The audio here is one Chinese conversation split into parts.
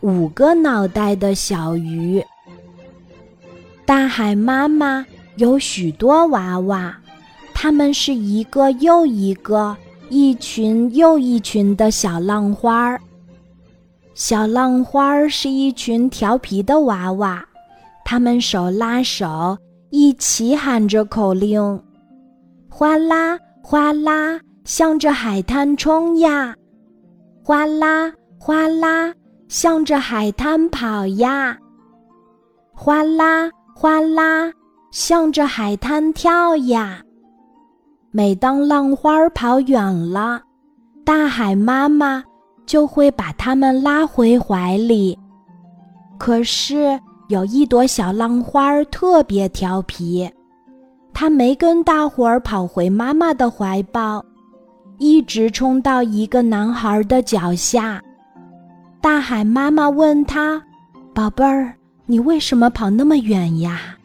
五个脑袋的小鱼。大海妈妈有许多娃娃，它们是一个又一个、一群又一群的小浪花儿。小浪花儿是一群调皮的娃娃，它们手拉手，一起喊着口令：哗啦哗啦，向着海滩冲呀！哗啦哗啦，向着海滩跑呀！哗啦哗啦，向着海滩跳呀！每当浪花跑远了，大海妈妈就会把它们拉回怀里。可是有一朵小浪花特别调皮，它没跟大伙儿跑回妈妈的怀抱。一直冲到一个男孩的脚下，大海妈妈问他：“宝贝儿，你为什么跑那么远呀？”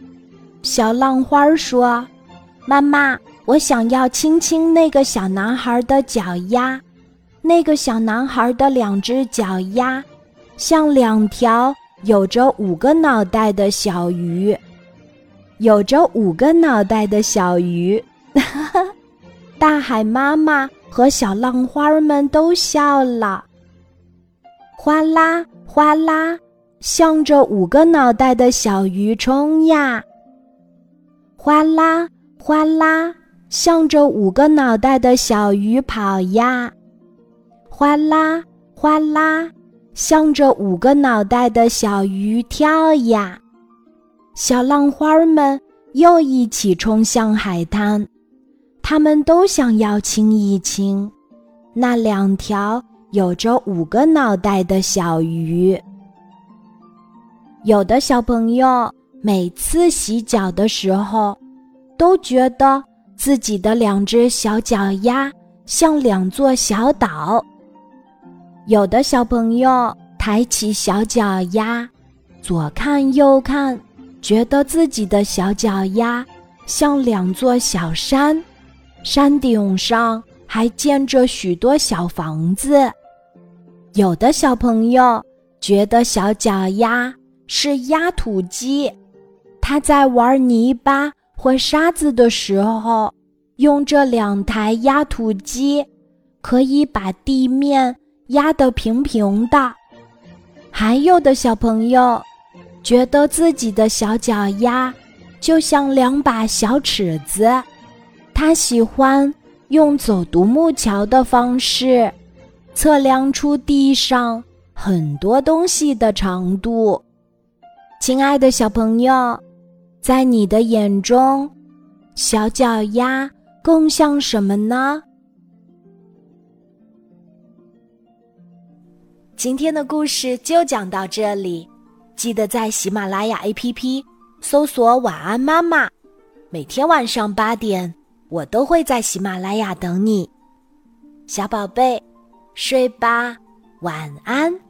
小浪花说：“妈妈，我想要亲亲那个小男孩的脚丫，那个小男孩的两只脚丫，像两条有着五个脑袋的小鱼，有着五个脑袋的小鱼。”大海妈妈。和小浪花们都笑了，哗啦哗啦，向着五个脑袋的小鱼冲呀！哗啦哗啦，向着五个脑袋的小鱼跑呀！哗啦哗啦，向着五个脑袋的小鱼跳呀！小浪花们又一起冲向海滩。他们都想要亲一亲那两条有着五个脑袋的小鱼。有的小朋友每次洗脚的时候，都觉得自己的两只小脚丫像两座小岛。有的小朋友抬起小脚丫，左看右看，觉得自己的小脚丫像两座小山。山顶上还建着许多小房子，有的小朋友觉得小脚丫是压土机，他在玩泥巴或沙子的时候，用这两台压土机可以把地面压得平平的。还有的小朋友觉得自己的小脚丫就像两把小尺子。他喜欢用走独木桥的方式测量出地上很多东西的长度。亲爱的小朋友，在你的眼中，小脚丫更像什么呢？今天的故事就讲到这里，记得在喜马拉雅 APP 搜索“晚安妈妈”，每天晚上八点。我都会在喜马拉雅等你，小宝贝，睡吧，晚安。